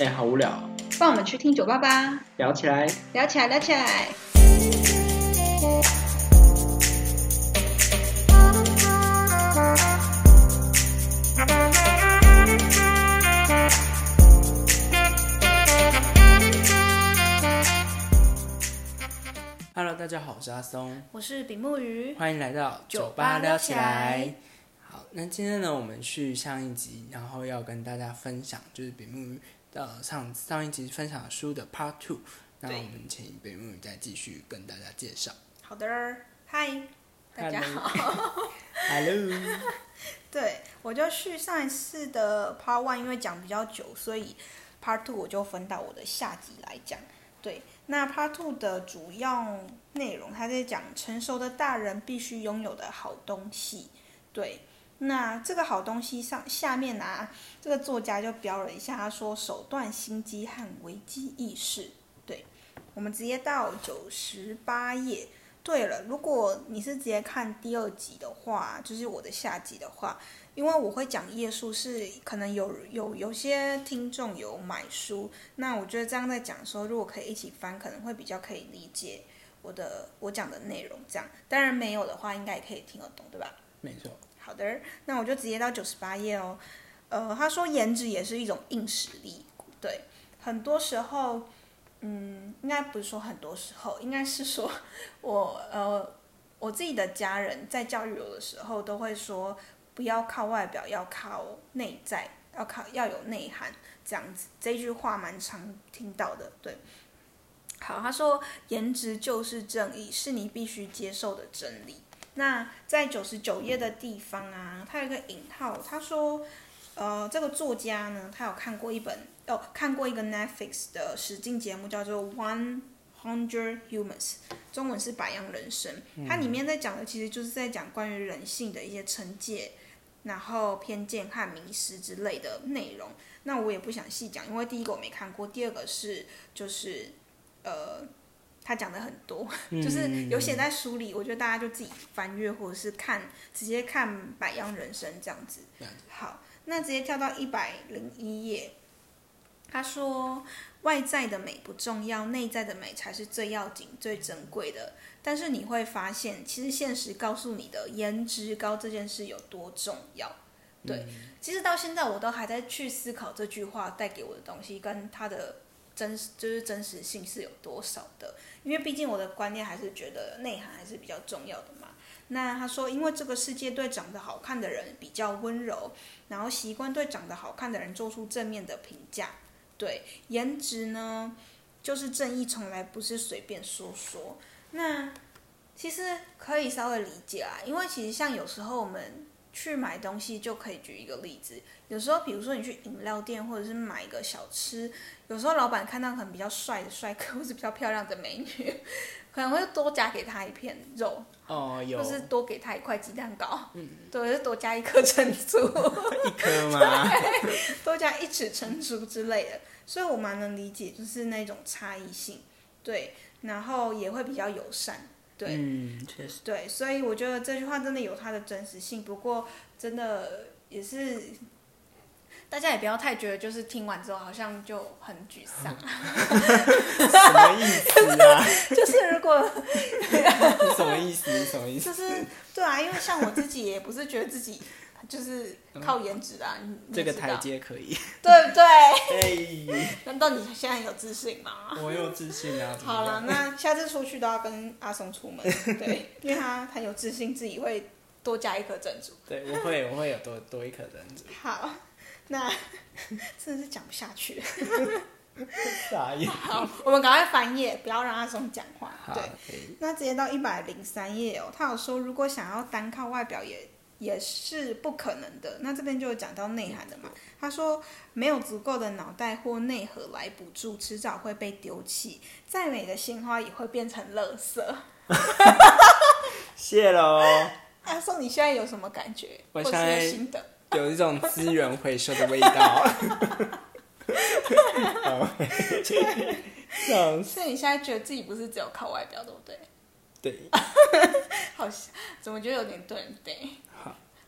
哎、好无聊，帮我们去听酒吧吧，聊起来。聊起来，聊起来。Hello，大家好，我是阿松，我是比目鱼，欢迎来到酒吧吧聊起来。好，那今天呢，我们去上一集，然后要跟大家分享，就是比目鱼呃上上一集分享书的 Part Two。那我们请比目鱼再继续跟大家介绍。好的，嗨，大家好。Hello，对，我就续上一次的 Part One，因为讲比较久，所以 Part Two 我就分到我的下集来讲。对，那 Part Two 的主要内容，他在讲成熟的大人必须拥有的好东西。对，那这个好东西上下面啊，这个作家就标了一下，他说手段、心机和危机意识。对，我们直接到九十八页。对了，如果你是直接看第二集的话，就是我的下集的话，因为我会讲页数，是可能有有有些听众有买书，那我觉得这样在讲的时候，如果可以一起翻，可能会比较可以理解我的我讲的内容。这样，当然没有的话，应该也可以听得懂，对吧？没错，好的，那我就直接到九十八页哦。呃，他说颜值也是一种硬实力，对，很多时候，嗯，应该不是说很多时候，应该是说 我呃我自己的家人在教育我的时候都会说，不要靠外表，要靠内在，要靠要有内涵，这样子。这句话蛮常听到的，对。好，他说颜值就是正义，是你必须接受的真理。那在九十九页的地方啊，他有一个引号，他说，呃，这个作家呢，他有看过一本哦，看过一个 Netflix 的实境节目，叫做《One Hundred Humans》，中文是《百样人生》。它里面在讲的其实就是在讲关于人性的一些惩戒，然后偏见和迷失之类的内容。那我也不想细讲，因为第一个我没看过，第二个是就是呃。他讲的很多，就是有写在书里，我觉得大家就自己翻阅或者是看，直接看《百样人生》这样子。好，那直接跳到一百零一页，他说外在的美不重要，内在的美才是最要紧、最珍贵的。但是你会发现，其实现实告诉你的颜值高这件事有多重要。对，其实到现在我都还在去思考这句话带给我的东西跟它的真就是真实性是有多少的。因为毕竟我的观念还是觉得内涵还是比较重要的嘛。那他说，因为这个世界对长得好看的人比较温柔，然后习惯对长得好看的人做出正面的评价。对，颜值呢，就是正义，从来不是随便说说。那其实可以稍微理解啊，因为其实像有时候我们去买东西，就可以举一个例子，有时候比如说你去饮料店或者是买一个小吃，有时候老板看到可能比较帅的帅哥 或是比较漂亮的美女，可能会多加给他一片肉，哦，有或是多给他一块鸡蛋糕，嗯，对，是多加一颗珍珠，一颗吗？多加一尺珍珠之类的，所以我蛮能理解，就是那种差异性，对，然后也会比较友善，对，嗯，确实，对，所以我觉得这句话真的有它的真实性，不过真的也是。大家也不要太觉得，就是听完之后好像就很沮丧。什么意思啊？就是如果 什么意思？什么意思？就是对啊，因为像我自己也不是觉得自己就是靠颜值啊，这个台阶可以。对不对？哎，难道你现在有自信吗？我有自信啊。好了，那下次出去都要跟阿松出门，对，因为他很有自信，自己会多加一颗珍珠。对，我会，我会有多多一颗珍珠。好，那真的是讲不下去了。傻眼。好，我们赶快翻页，不要让阿松讲话。对，，那直接到一百零三页哦，他有说，如果想要单靠外表也也是不可能的。那这边就有讲到内涵的嘛，他说没有足够的脑袋或内核来补助，迟早会被丢弃。再美的鲜花也会变成垃圾。谢喽。阿松，你现在有什么感觉？我现在有心得？有一种资源回收的味道。好笑死所以你现在觉得自己不是只有靠外表，对不对？对，好像怎么觉得有点对对？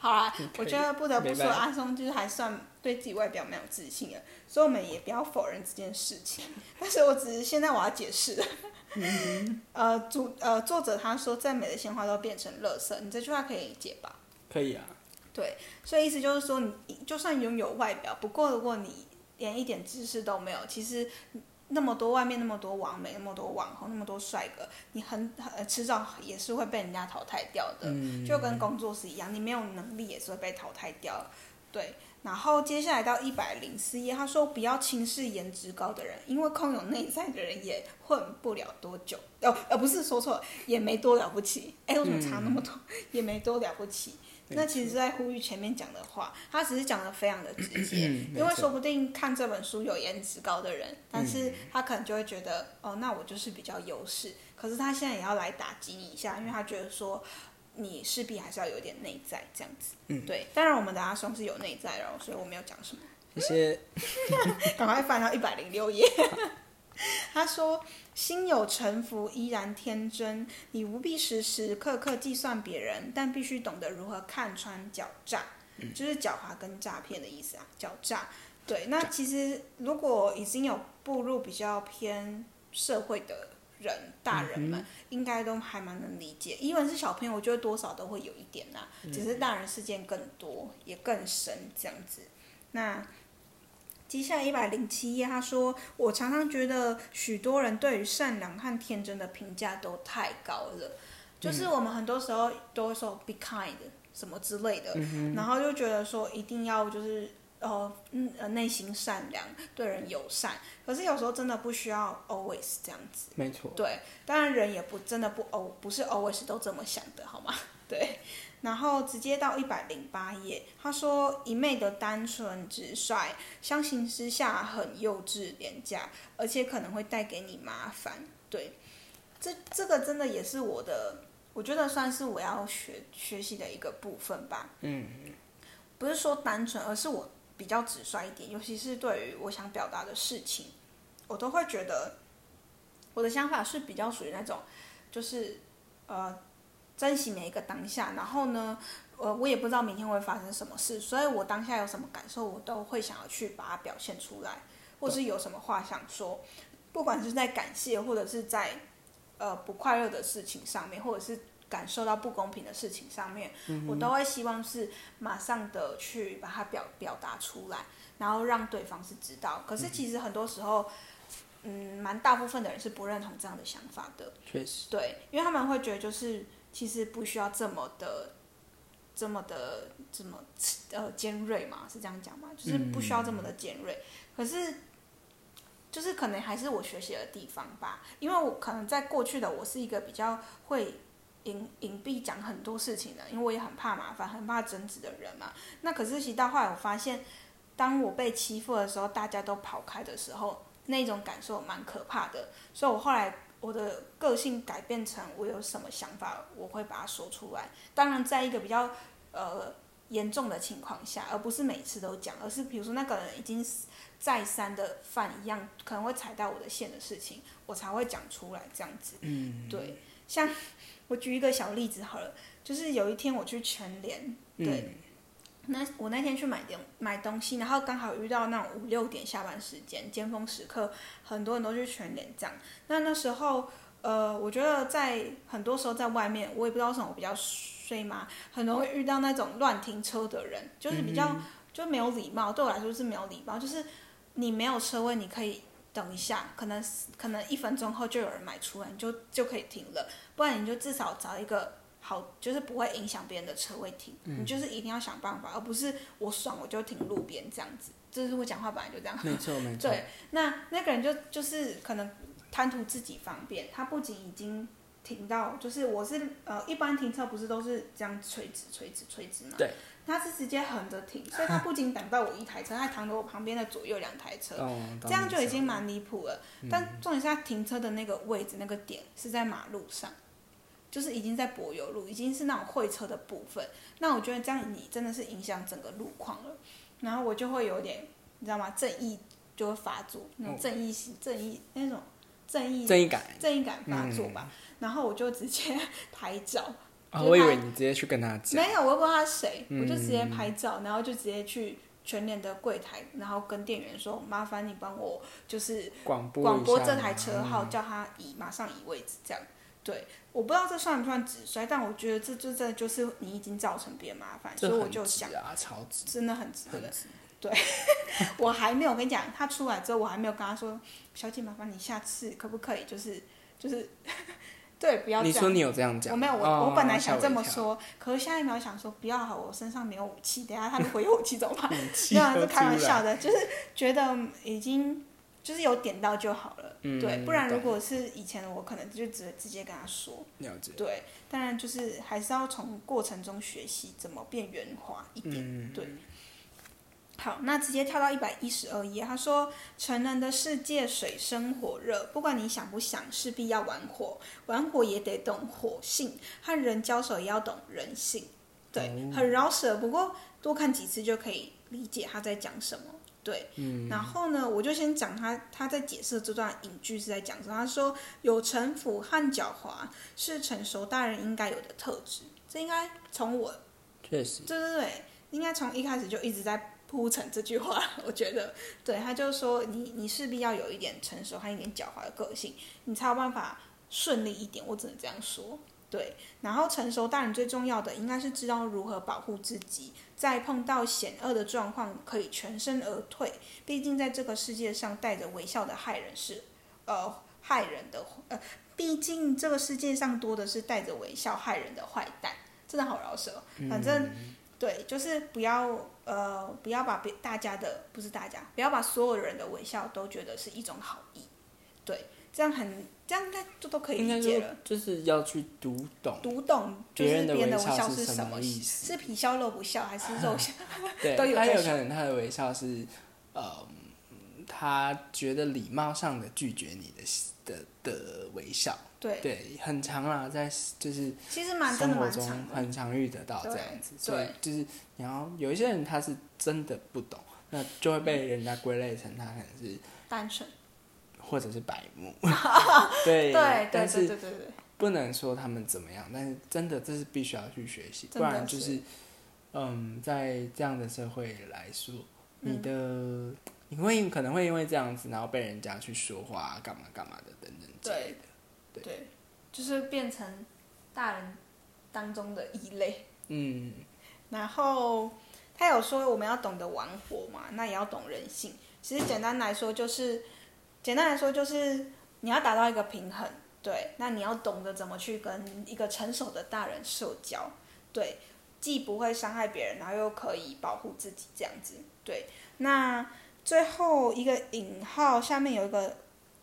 好，好啦，我觉得不得不说，阿松就是还算对自己外表没有自信的，所以我们也不要否认这件事情。但是我只是现在我要解释了。呃，主呃作者他说，再美的鲜花都变成垃圾，你这句话可以理解吧？可以啊。对，所以意思就是说，你就算拥有外表，不过如果你连一点知识都没有，其实那么多外面那么多网美，那么多网红，那么多帅哥，你很很迟早也是会被人家淘汰掉的。嗯，就跟工作是一样，你没有能力也是会被淘汰掉。对，然后接下来到一百零四页，他说不要轻视颜值高的人，因为空有内在的人也混不了多久。哦，呃，不是说错了，也没多了不起。哎，为什么差那么多？也没多了不起。那其实是在呼吁前面讲的话，他只是讲的非常的直接，因为说不定看这本书有颜值高的人，但是他可能就会觉得，哦，那我就是比较优势。可是他现在也要来打击你一下，因为他觉得说。你势必还是要有点内在这样子，嗯，对。当然，我们的阿松是有内在的，所以我没有讲什么。谢谢。赶快翻到一百零六页。他说：“心有城府，依然天真。你不必时时刻刻计算别人，但必须懂得如何看穿狡诈，就是狡猾跟诈骗的意思啊。狡诈。对，那其实如果已经有步入比较偏社会的。”人大人们应该都还蛮能理解，因为是小朋友，我觉得多少都会有一点呐，只是大人事件更多也更深这样子。那接下来一百零七页，他说：“我常常觉得许多人对于善良和天真的评价都太高了，就是我们很多时候都会说 be kind 什么之类的，然后就觉得说一定要就是。”哦，嗯，呃，内心善良，对人友善，可是有时候真的不需要 always 这样子。没错。对，当然人也不真的不 al 不是 always 都这么想的，好吗？对。然后直接到一百零八页，他说一昧的单纯直率，相形之下很幼稚廉价，而且可能会带给你麻烦。对，这这个真的也是我的，我觉得算是我要学学习的一个部分吧。嗯。不是说单纯，而是我。比较直率一点，尤其是对于我想表达的事情，我都会觉得我的想法是比较属于那种，就是呃珍惜每一个当下。然后呢，呃，我也不知道明天会发生什么事，所以我当下有什么感受，我都会想要去把它表现出来，或是有什么话想说，不管是在感谢，或者是在呃不快乐的事情上面，或者是。感受到不公平的事情上面，我都会希望是马上的去把它表表达出来，然后让对方是知道。可是其实很多时候，嗯，蛮大部分的人是不认同这样的想法的。确实。对，因为他们会觉得就是其实不需要这么的、这么的、这么呃尖锐嘛，是这样讲嘛？就是不需要这么的尖锐。可是，就是可能还是我学习的地方吧，因为我可能在过去的我是一个比较会。隐隐蔽讲很多事情的，因为我也很怕麻烦，很怕争执的人嘛。那可是，其实到后来我发现，当我被欺负的时候，大家都跑开的时候，那种感受蛮可怕的。所以我后来我的个性改变成，我有什么想法，我会把它说出来。当然，在一个比较呃严重的情况下，而不是每次都讲，而是比如说那个人已经再三的犯一样可能会踩到我的线的事情，我才会讲出来这样子。嗯，对，像。我举一个小例子好了，就是有一天我去全联，对，那我那天去买点买东西，然后刚好遇到那种五六点下班时间尖峰时刻，很多人都去全联这样。那那时候，呃，我觉得在很多时候在外面，我也不知道什么比较衰嘛，很容易遇到那种乱停车的人，就是比较就没有礼貌，对我来说是没有礼貌，就是你没有车位，你可以。等一下，可能可能一分钟后就有人买出来，你就就可以停了。不然你就至少找一个好，就是不会影响别人的车位停。你就是一定要想办法，而不是我爽我就停路边这样子。就是我讲话本来就这样。没错没错。对，那那个人就就是可能贪图自己方便，他不仅已经停到，就是我是呃一般停车不是都是这样垂直垂直垂直嘛？对。他是直接横着停，所以他 不仅挡到我一台车，还挡到我旁边的左右两台车，这样就已经蛮离谱了。但重点是他停车的那个位置、那个点是在马路上，就是已经在柏油路，已经是那种会车的部分。那我觉得这样你真的是影响整个路况了。然后我就会有点，你知道吗？正义就会发作，那种正义性、正义那种正义正义感、正义感发作吧。然后我就直接 我以为你直接去跟他讲，没有，我不知道他是谁，我就直接拍照，然后就直接去全联的柜台，然后跟店员说：“麻烦你帮我就是广播广播这台车号，嗯叫他移马上移位置。”这样，对，我不知道这算不算直摔，但我觉得这就真的就是你已经造成别人麻烦，所以我就想，啊，超直，真的很值得。对。我还没有跟你讲，他出来之后，我还没有跟他说：“小姐，麻烦你下次可不可以就是就是对，不要这样。”你说你有这样讲？我没有，我、哦我本来想这么说，可是下一秒想说不要好，我身上没有武器，等下他们回有武器怎么办？没有啊，是开玩笑的，就是觉得已经就是有点到就好了，嗯对，不然如果是以前的我，可能就直直接跟他说，了解。对，当然就是还是要从过程中学习怎么变圆滑一点，嗯，对。好，那直接跳到一百一十二页，他说：“成人的世界水深火热，不管你想不想，势必要玩火。玩火也得懂火性，和人交手也要懂人性。对，哦很饶舌，不过多看几次就可以理解他在讲什么。对，嗯，然后呢，我就先讲他他在解释这段隐句是在讲什么。他说，有城府和狡猾是成熟大人应该有的特质。这应该从我确实，对对对，应该从一开始就一直在铺陈这句话，我觉得，对，他就说你你势必要有一点成熟和一点狡猾的个性，你才有办法顺利一点，我只能这样说。对，然后成熟大人最重要的应该是知道如何保护自己，在碰到险恶的状况可以全身而退。毕竟在这个世界上，带着微笑的害人是，呃，害人的，呃，毕竟这个世界上多的是带着微笑害人的坏蛋，真的好饶舌哦。反正嗯对，就是不要呃，不要把别大家的不是大家，不要把所有人的微笑都觉得是一种好意，对，这样很这样应该就都可以理解了。就是要去读懂读懂就是别人的微微笑是什么意思是皮笑肉不笑，还是肉笑？对，都有他有可能他的微笑是，呃，他觉得礼貌上的拒绝你的的的微笑，对，对，很长啦，在就是其实蛮生活中。很常遇得到这样子，所以对。就是然后有一些人他是真的不懂，那就会被人家归类成他可能是单纯，或者是白目，对对对对对不能说他们怎么样，但是真的这是必须要去学习，不然就是。是，嗯，在这样的社会来说，你嗯的、你会可能会因为这样子，然后被人家去说话，干嘛干嘛的等等之类的。对对，就是变成大人当中的异类。嗯，然后他有说我们要懂得玩火嘛，那也要懂人性。其实简单来说就是，简单来说就是你要达到一个平衡，对，那你要懂得怎么去跟一个成熟的大人社交，对，既不会伤害别人，然后又可以保护自己，这样子，对。那最后一个引号下面有一个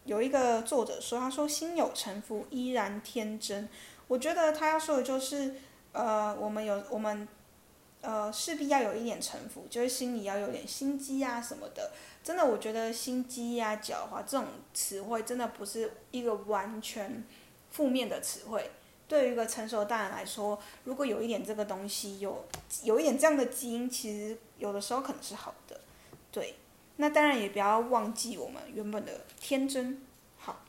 有一个作者说，他说心有城府，依然天真。我觉得他要说的就是，呃，我们有我们呃，势必要有一点城府，就是心里要有点心机啊什么的。真的，我觉得心机呀、狡猾这种词汇，真的不是一个完全负面的词汇。对于一个成熟大人来说，如果有一点这个东西，有有一点这样的基因，其实有的时候可能是好的。对，那当然也不要忘记我们原本的天真。好，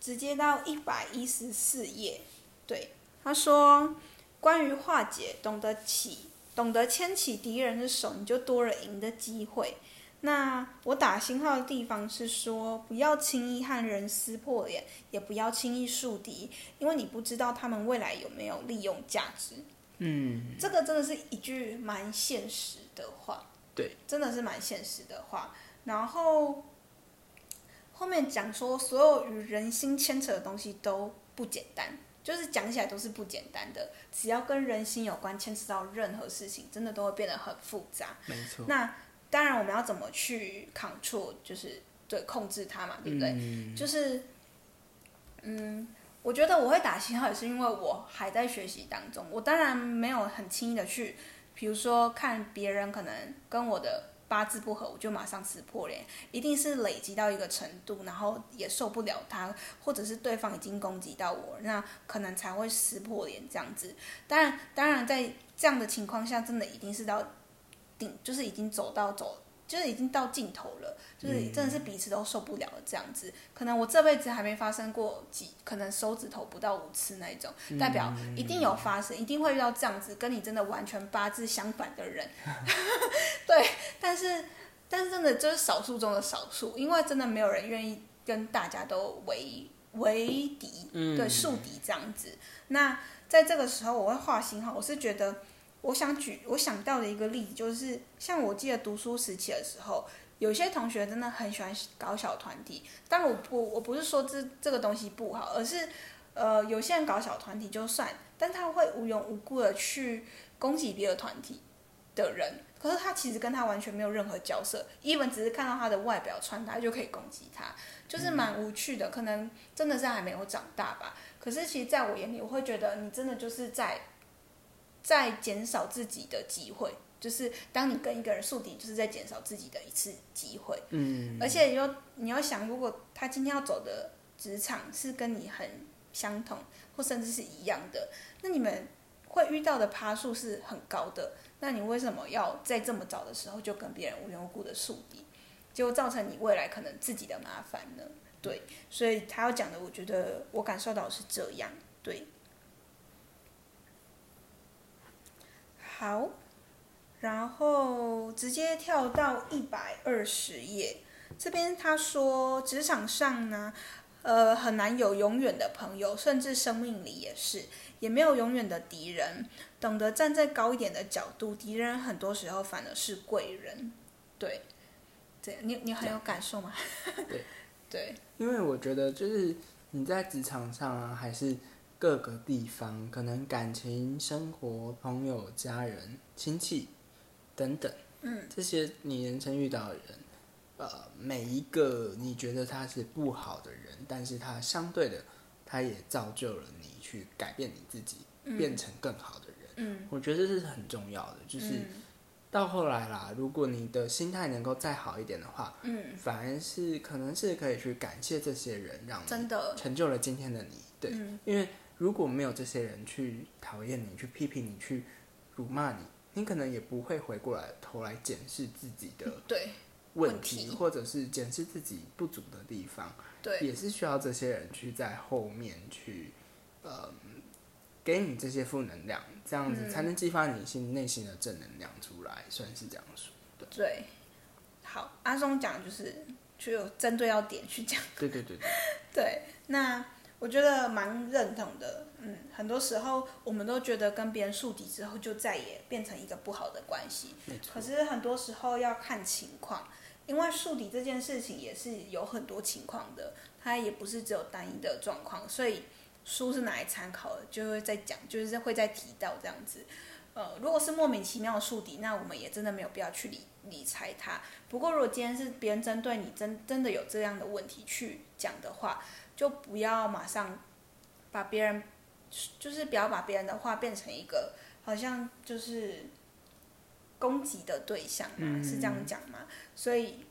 直接到一百一十四页。对，他说。关于化解，懂得起，懂得牵起敌人的手，你就多了赢的机会。那我打星号的地方是说，不要轻易和人撕破脸，也不要轻易树敌，因为你不知道他们未来有没有利用价值。嗯，这个真的是一句蛮现实的话，对，真的是蛮现实的话。然后后面讲说，所有与人心牵扯的东西都不简单。就是讲起来都是不简单的，只要跟人心有关，牵扯到任何事情，真的都会变得很复杂。没错。那当然，我们要怎么去 control，就是对控制它嘛，对不对？嗯、就是，嗯，我觉得我会打星号也是因为我还在学习当中。我当然没有很轻易的去，比如说看别人可能跟我的八字不合，我就马上撕破脸，一定是累积到一个程度，然后也受不了他，或者是对方已经攻击到我，那可能才会撕破脸这样子。当然，当然在这样的情况下，真的一定是到顶，就是已经走到走就是已经到尽头了，就是真的是彼此都受不了了这样子。可能我这辈子还没发生过几，可能手指头不到五次那一种，代表一定有发生，一定会遇到这样子跟你真的完全八字相反的人。对，但是但是真的就是少数中的少数，因为真的没有人愿意跟大家都为为敌，对，树敌这样子。那在这个时候，我会画星号，我是觉得。我想举我想到的一个例子，就是像我记得读书时期的时候，有些同学真的很喜欢搞小团体。但我不我不是说这这个东西不好，而是呃有些人搞小团体就算，但他会无缘无故的去攻击别的团体的人，可是他其实跟他完全没有任何交涉，一文只是看到他的外表穿搭就可以攻击他，就是蛮无趣的。可能真的是还没有长大吧。可是其实在我眼里，我会觉得你真的就是在。在减少自己的机会，就是当你跟一个人树敌，就是在减少自己的一次机会。嗯，而且又你要想，如果他今天要走的职场是跟你很相同，或甚至是一样的，那你们会遇到的趴数是很高的。那你为什么要在这么早的时候就跟别人无缘无故的树敌，结果造成你未来可能自己的麻烦呢？对，所以他要讲的，我觉得我感受到是这样，对。好，然后直接跳到一百二十页，这边他说，职场上呢，呃，很难有永远的朋友，甚至生命里也是，也没有永远的敌人。懂得站在高一点的角度，敌人很多时候反而是贵人。对，对你你很有感受吗？对，对，因为我觉得就是你在职场上啊，还是。各个地方可能感情、生活、朋友、家人、亲戚等等，嗯，这些你人生遇到的人，呃，每一个你觉得他是不好的人，但是他相对的，他也造就了你去改变你自己，变成更好的人。嗯，我觉得这是很重要的，就是到后来啦，如果你的心态能够再好一点的话，嗯，反而是可能是可以去感谢这些人，让真的成就了今天的你。对，因为。如果没有这些人去讨厌你、去批评你、去辱骂你，你可能也不会回过来头来检视自己的对问题，或者是检视自己不足的地方。对，也是需要这些人去在后面去，呃，给你这些负能量，这样子才能激发你心内心的正能量出来，算是这样说。对，好，阿松讲就是就有针对要点去讲。对对对对。对，那。我觉得蛮认同的，嗯，很多时候我们都觉得跟别人树敌之后就再也变成一个不好的关系，可是很多时候要看情况，因为树敌这件事情也是有很多情况的，它也不是只有单一的状况，所以书是拿来参考的，就会在讲，就是会在提到这样子。呃，如果是莫名其妙的树敌，那我们也真的没有必要去理理睬他。不过如果今天是别人针对你，真真的有这样的问题去讲的话。就不要马上把别人，就是不要把别人的话变成一个好像就是攻击的对象嘛，是这样讲吗？所以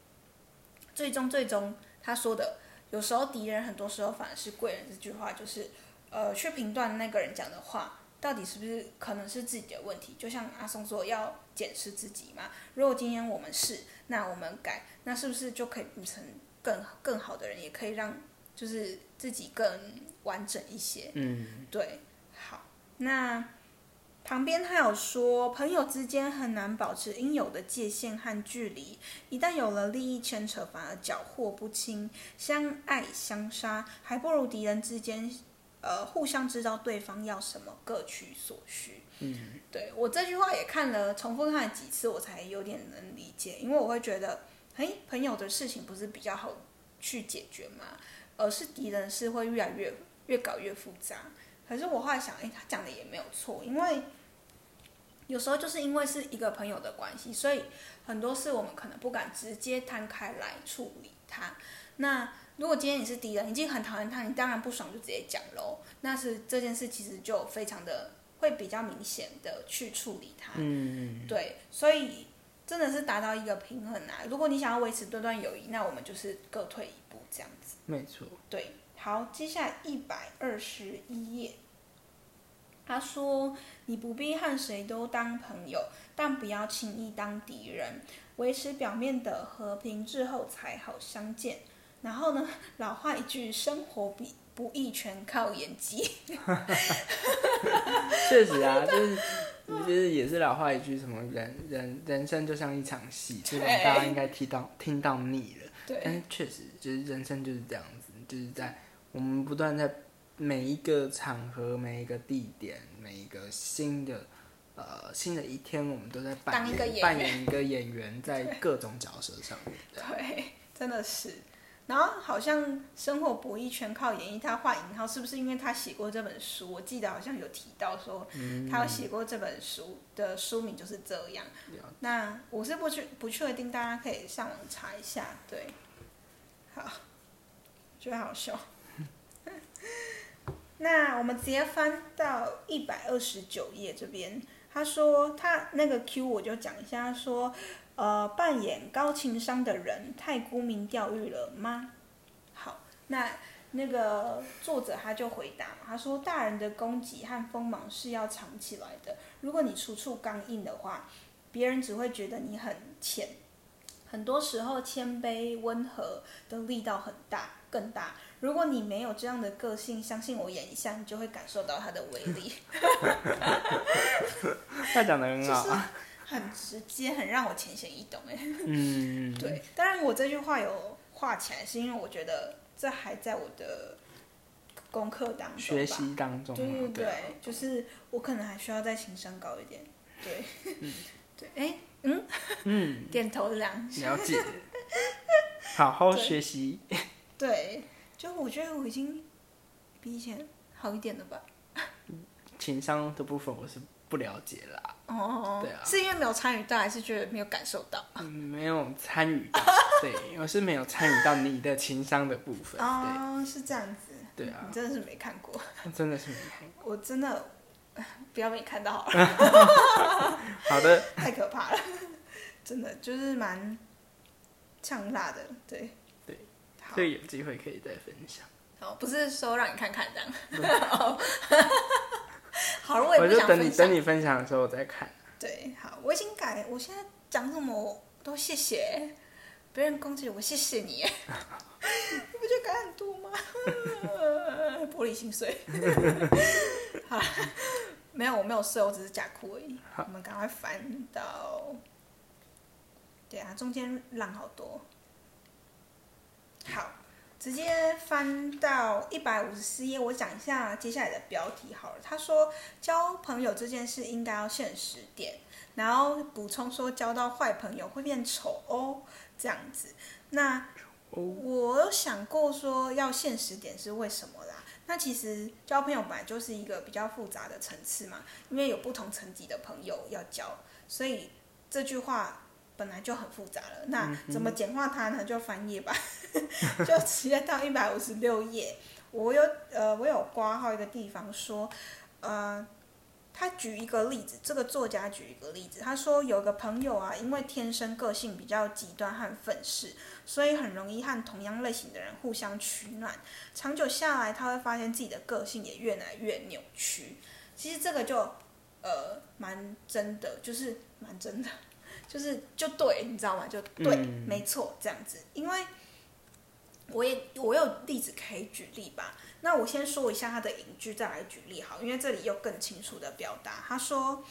最终最终他说的，有时候敌人很多时候反而是贵人。这句话就是呃，去评断那个人讲的话到底是不是可能是自己的问题。就像阿松说，要检视自己嘛。如果今天我们是，那我们改，那是不是就可以变成更更好的人，也可以让。就是自己更完整一些，嗯，对，好，那旁边他有说，朋友之间很难保持应有的界限和距离，一旦有了利益牵扯，反而搅和不清，相爱相杀，还不如敌人之间，呃，互相知道对方要什么，各取所需。嗯，对我这句话也看了，重复看了几次，我才有点能理解，因为我会觉得，哎，朋友的事情不是比较好去解决吗？而是敌人是会越来越越搞越复杂，可是我后来想，哎，他讲的也没有错，因为有时候就是因为是一个朋友的关系，所以很多事我们可能不敢直接摊开来处理它。那如果今天你是敌人，已经很讨厌他，你当然不爽就直接讲喽。那是这件事其实就非常的会比较明显的去处理它。嗯，对，所以真的是达到一个平衡啊。如果你想要维持这段友谊，那我们就是各退。没错，对，好，接下来一百二十一页，他说：“你不必和谁都当朋友，但不要轻易当敌人。维持表面的和平之后才好相见。然后呢，老话一句，生活比不易全靠演技。确实啊，就是就是也是老话一句，什么人人人生就像一场戏，这种大家应该听到听到腻了。对，确实就是人生就是这样子，就是在我们不断在每一个场合、每一个地点、每一个新的呃新的一天，我们都在扮演扮演一个演员，在各种角色上面。对，真的是。然后好像生活博弈全靠演绎，他画引号是不是因为他写过这本书？我记得好像有提到说，他有写过这本书的书名就是这样。那我是不确不确定，大家可以上网查一下。对，好，觉得好笑。那我们直接翻到一百二十九页这边，他说他那个 Q 我就讲一下说。呃，扮演高情商的人太沽名钓誉了吗？好，那那个作者他就回答，他说：“大人的攻击和锋芒是要藏起来的。如果你处处刚硬的话，别人只会觉得你很浅。很多时候，谦卑温和的力道很大，更大。如果你没有这样的个性，相信我演一下，你就会感受到它的威力。”他讲的很好。很直接，很让我浅显易懂哎。嗯，对。当然，我这句话有画起来，是因为我觉得这还在我的功课当中、学习当中。对对对，就是我可能还需要再情商高一点。对，对，哎，嗯嗯，点头两了解，好好学习。对，就我觉得我已经比以前好一点了吧。情商的部分我是不了解啦。哦，对啊，是因为没有参与到，还是觉得没有感受到？嗯，没有参与到，对，我是没有参与到你的情商的部分。哦，是这样子。对啊，你真的是没看过。真的是没看过。我真的 不要被你看到好了。好的。太可怕了，真的就是蛮呛辣的，对。对。所以有机会可以再分享。哦，不是说让你看看这样。好，我也不想分享。等你等你分享的时候我再看。对，好，我已经改，我现在讲什么都谢谢，别人攻击我，谢谢你，你不觉得改很多吗？玻璃心碎。好，没有，我没有碎，我只是假哭而已。我们赶快翻到，对啊，中间浪好多。好。直接翻到一百五十四页，我讲一下接下来的标题好了。他说交朋友这件事应该要现实点，然后补充说交到坏朋友会变丑哦，这样子。那我有想过说要现实点是为什么啦？那其实交朋友本来就是一个比较复杂的层次嘛，因为有不同层级的朋友要交，所以这句话。本来就很复杂了，那怎么简化它呢？就翻页吧，就直接到一百五十六页。我有呃，我有挂号一个地方说，呃，他举一个例子，这个作家举一个例子，他说有个朋友啊，因为天生个性比较极端和愤世，所以很容易和同样类型的人互相取暖。长久下来，他会发现自己的个性也越来越扭曲。其实这个就呃蛮真的，就是蛮真的。就是就对，你知道吗？就对，没错，这样子。因为我也我有例子可以举例吧。那我先说一下他的隐句，再来举例好，因为这里又更清楚的表达。他说：“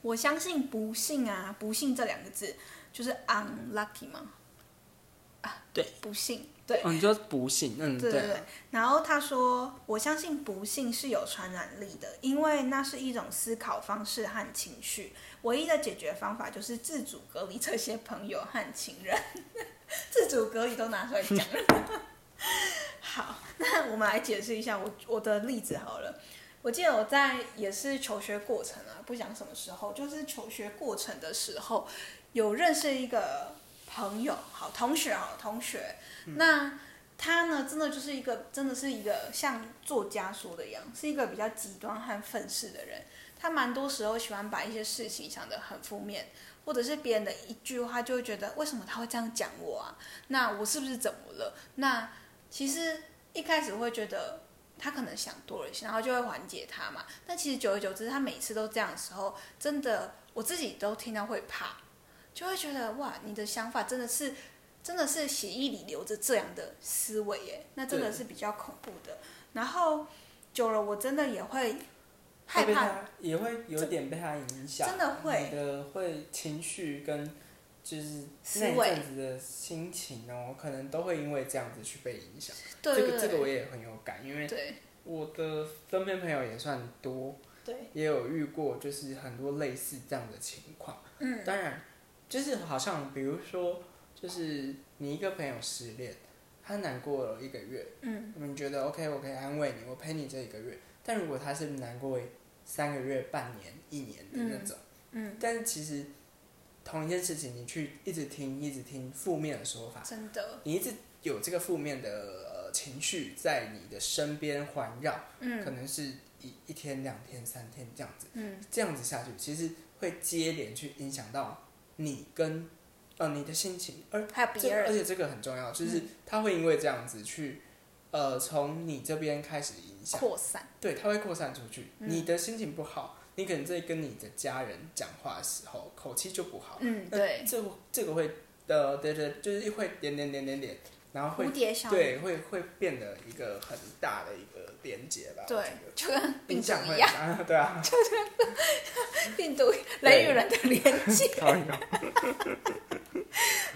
我相信不幸啊，不幸这两个字就是 unlucky 吗？啊，对，不幸。”对，你说不幸，嗯，对对对。然后他说：“我相信不幸是有传染力的，因为那是一种思考方式和情绪。唯一的解决方法就是自主隔离这些朋友和情人。自主隔离都拿出来讲了。好，那我们来解释一下我我的例子好了。我记得我在也是求学过程啊，不讲什么时候，就是求学过程的时候，有认识一个。”朋友好，同学好，同学，那他呢？真的就是一个，真的是一个像作家说的一样，是一个比较极端和愤世的人。他蛮多时候喜欢把一些事情想得很负面，或者是别人的一句话，就会觉得为什么他会这样讲我啊？那我是不是怎么了？那其实一开始会觉得他可能想多了一些，然后就会缓解他嘛。但其实久而久之，他每次都这样的时候，真的我自己都听到会怕。就会觉得哇，你的想法真的是真的是血液里流着这样的思维耶，那真的是比较恐怖的。然后久了，我真的也会害怕，也会有点被他影响，真的会，你的会情绪跟就是那阵子的心情哦，可能都会因为这样子去被影响。这个这个我也很有感，因为我的身边朋友也算多。对，也有遇过，就是很多类似这样的情况。嗯，当然，就是好像比如说，就是你一个朋友失恋，他难过了一个月，嗯，你觉得 OK，我可以安慰你，我陪你这一个月。但如果他是难过三个月、半年、一年的那种，嗯，但是其实同一件事情，你去一直听、一直听负面的说法，真的，你一直有这个负面的呃情绪在你的身边环绕，嗯，可能是。一一天、两天、三天这样子，嗯，这样子下去，其实会接连去影响到你跟呃你的心情，而还有别人，而且这个很重要，就是他会因为这样子去呃从你这边开始影响。扩散，对，他会扩散出去。你的心情不好，你可能在跟你的家人讲话的时候口气就不好，嗯，对，这这个会呃对对，就是会点点点点点，然后会对会会变得一个很大的一个。连接吧，对，就跟病毒一样，对啊，就跟病毒人与人的连接，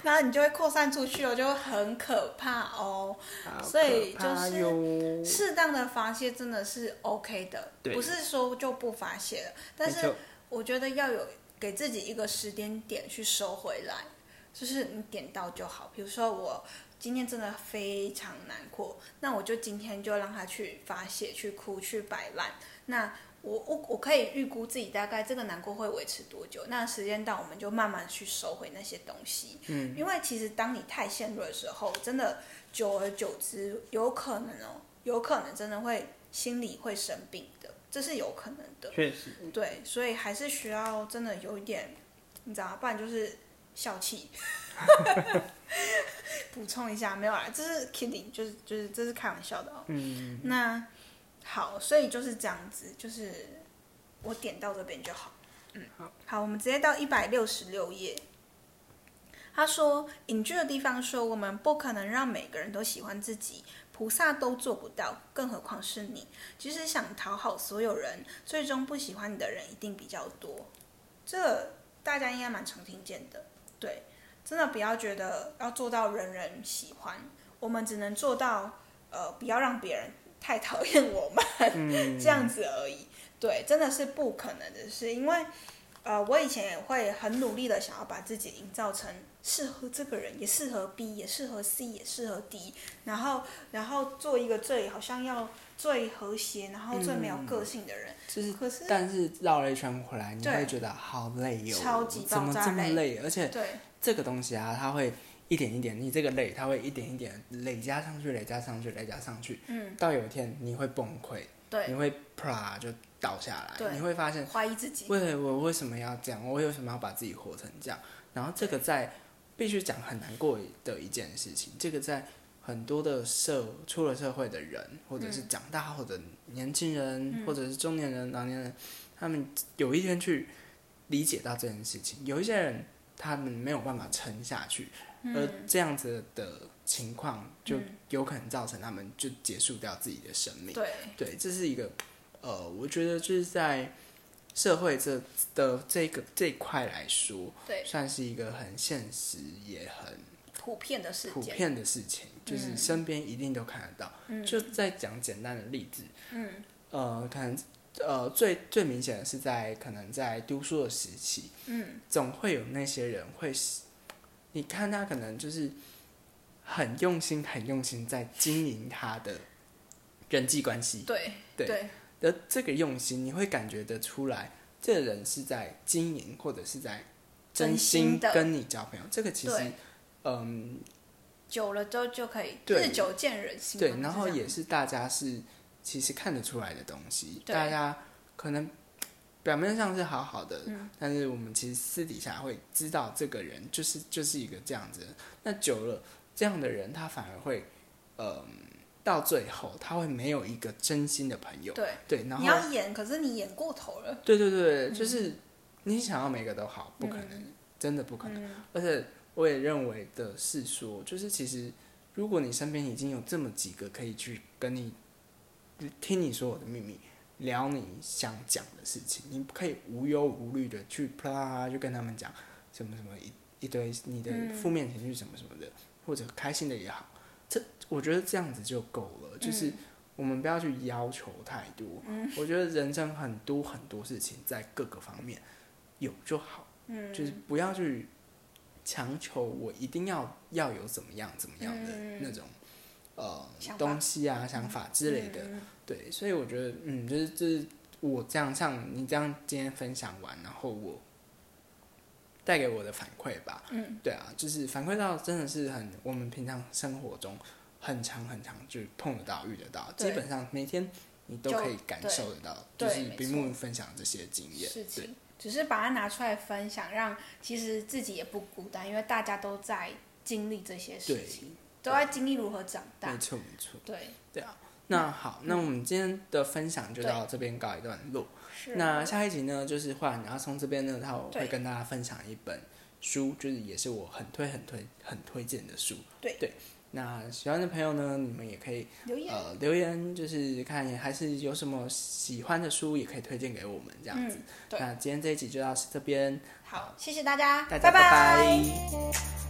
然后 你就会扩散出去哦，就会很可怕哦。所以就是适当的发泄真的是 OK 的，不是说就不发泄了。但是我觉得要有给自己一个时间点去收回来，就是你点到就好。比如说我。今天真的非常难过，那我就今天就让他去发泄、去哭、去摆烂。那我我我可以预估自己大概这个难过会维持多久。那时间到，我们就慢慢去收回那些东西。嗯，因为其实当你太陷入的时候，真的久而久之，有可能哦，有可能真的会心里会生病的，这是有可能的。确实。对，所以还是需要真的有一点，你知道，不然就是笑气。补充一下，没有啦，这是 kidding，就是就是这是开玩笑的哦。嗯。那好，所以就是这样子，就是我点到这边就好。嗯，好。好，我们直接到一百六十六页。他说，隐居的地方说，我们不可能让每个人都喜欢自己，菩萨都做不到，更何况是你。即使想讨好所有人，最终不喜欢你的人一定比较多。这大家应该蛮常听见的，对。真的不要觉得要做到人人喜欢，我们只能做到呃不要让别人太讨厌我们，这样子而已。对，真的是不可能的事，因为呃我以前也会很努力的想要把自己营造成适合这个人，也适合 B，也适合 C，也适合 D，然后然后做一个最好像要最和谐，然后最没有个性的人。就是，可是但是绕了一圈回来，你会觉得好累哟，超级怎么这么累？而且对。这个东西啊，它会一点一点，你这个累，它会一点一点累加上去，累加上去，累加上去，嗯，到有一天你会崩溃，对，你会啪就倒下来，你会发现怀疑自己，为我为什么要这样？我为什么要把自己活成这样？然后这个在必须讲很难过的一件事情，这个在很多的社出了社会的人，或者是长大后的年轻人，或者是中年人、老年人，他们有一天去理解到这件事情，有一些人。他们没有办法撑下去，而这样子的情况就有可能造成他们就结束掉自己的生命。对，对，这是一个呃，我觉得就是在社会这的这个这一块来说，对，算是一个很现实也很普遍的事普遍的事情，就是身边一定都看得到。就在讲简单的例子，嗯，呃，可能。呃，最最明显的是在可能在读书的时期，嗯，总会有那些人会，你看他可能就是很用心、很用心在经营他的人际关系，对对。的这个用心，你会感觉得出来，这个人是在经营或者是在真心跟你交朋友。这个其实，嗯，久了之后就可以日久见人心，对，然后也是大家是。其实看得出来的东西，大家可能表面上是好好的，但是我们其实私底下会知道这个人就是就是一个这样子。那久了，这样的人他反而会，嗯，到最后他会没有一个真心的朋友。对对，然后你要演，可是你演过头了。对对对，就是你想要每个都好，不可能，真的不可能。而且我也认为的是说，就是其实如果你身边已经有这么几个可以去跟你听你说我的秘密，聊你想讲的事情，你可以无忧无虑的去啪啦就跟他们讲什么什么一一堆你的负面情绪什么什么的，或者开心的也好，这我觉得这样子就够了，就是。我们不要去要求太多，我觉得人生很多很多事情在各个方面有就好，就是不要去强求我一定要要有怎么样怎么样的那种呃东西啊想法之类的，对，所以我觉得嗯，就是就是我这样像你这样今天分享完，然后我带给我的反馈吧，嗯，对啊，就是反馈到真的是很我们平常生活中。很长很长，就碰得到、遇得到，基本上每天你都可以感受得到，就是屏幕分享这些经验。事情。只是把它拿出来分享，让其实自己也不孤单，因为大家都在经历这些事情，都在经历如何长大。没错没错。对对啊，那好，那我们今天的分享就到这边告一段落。那下一集呢，就是换阿松这边呢，他会跟大家分享一本书，就是也是我很推很推很推荐的书。对对。那喜欢的朋友呢，你们也可以留言，呃，留言就是看还是有什么喜欢的书，也可以推荐给我们这样子。那今天这一集就到这边，好，谢谢大家，大家拜拜。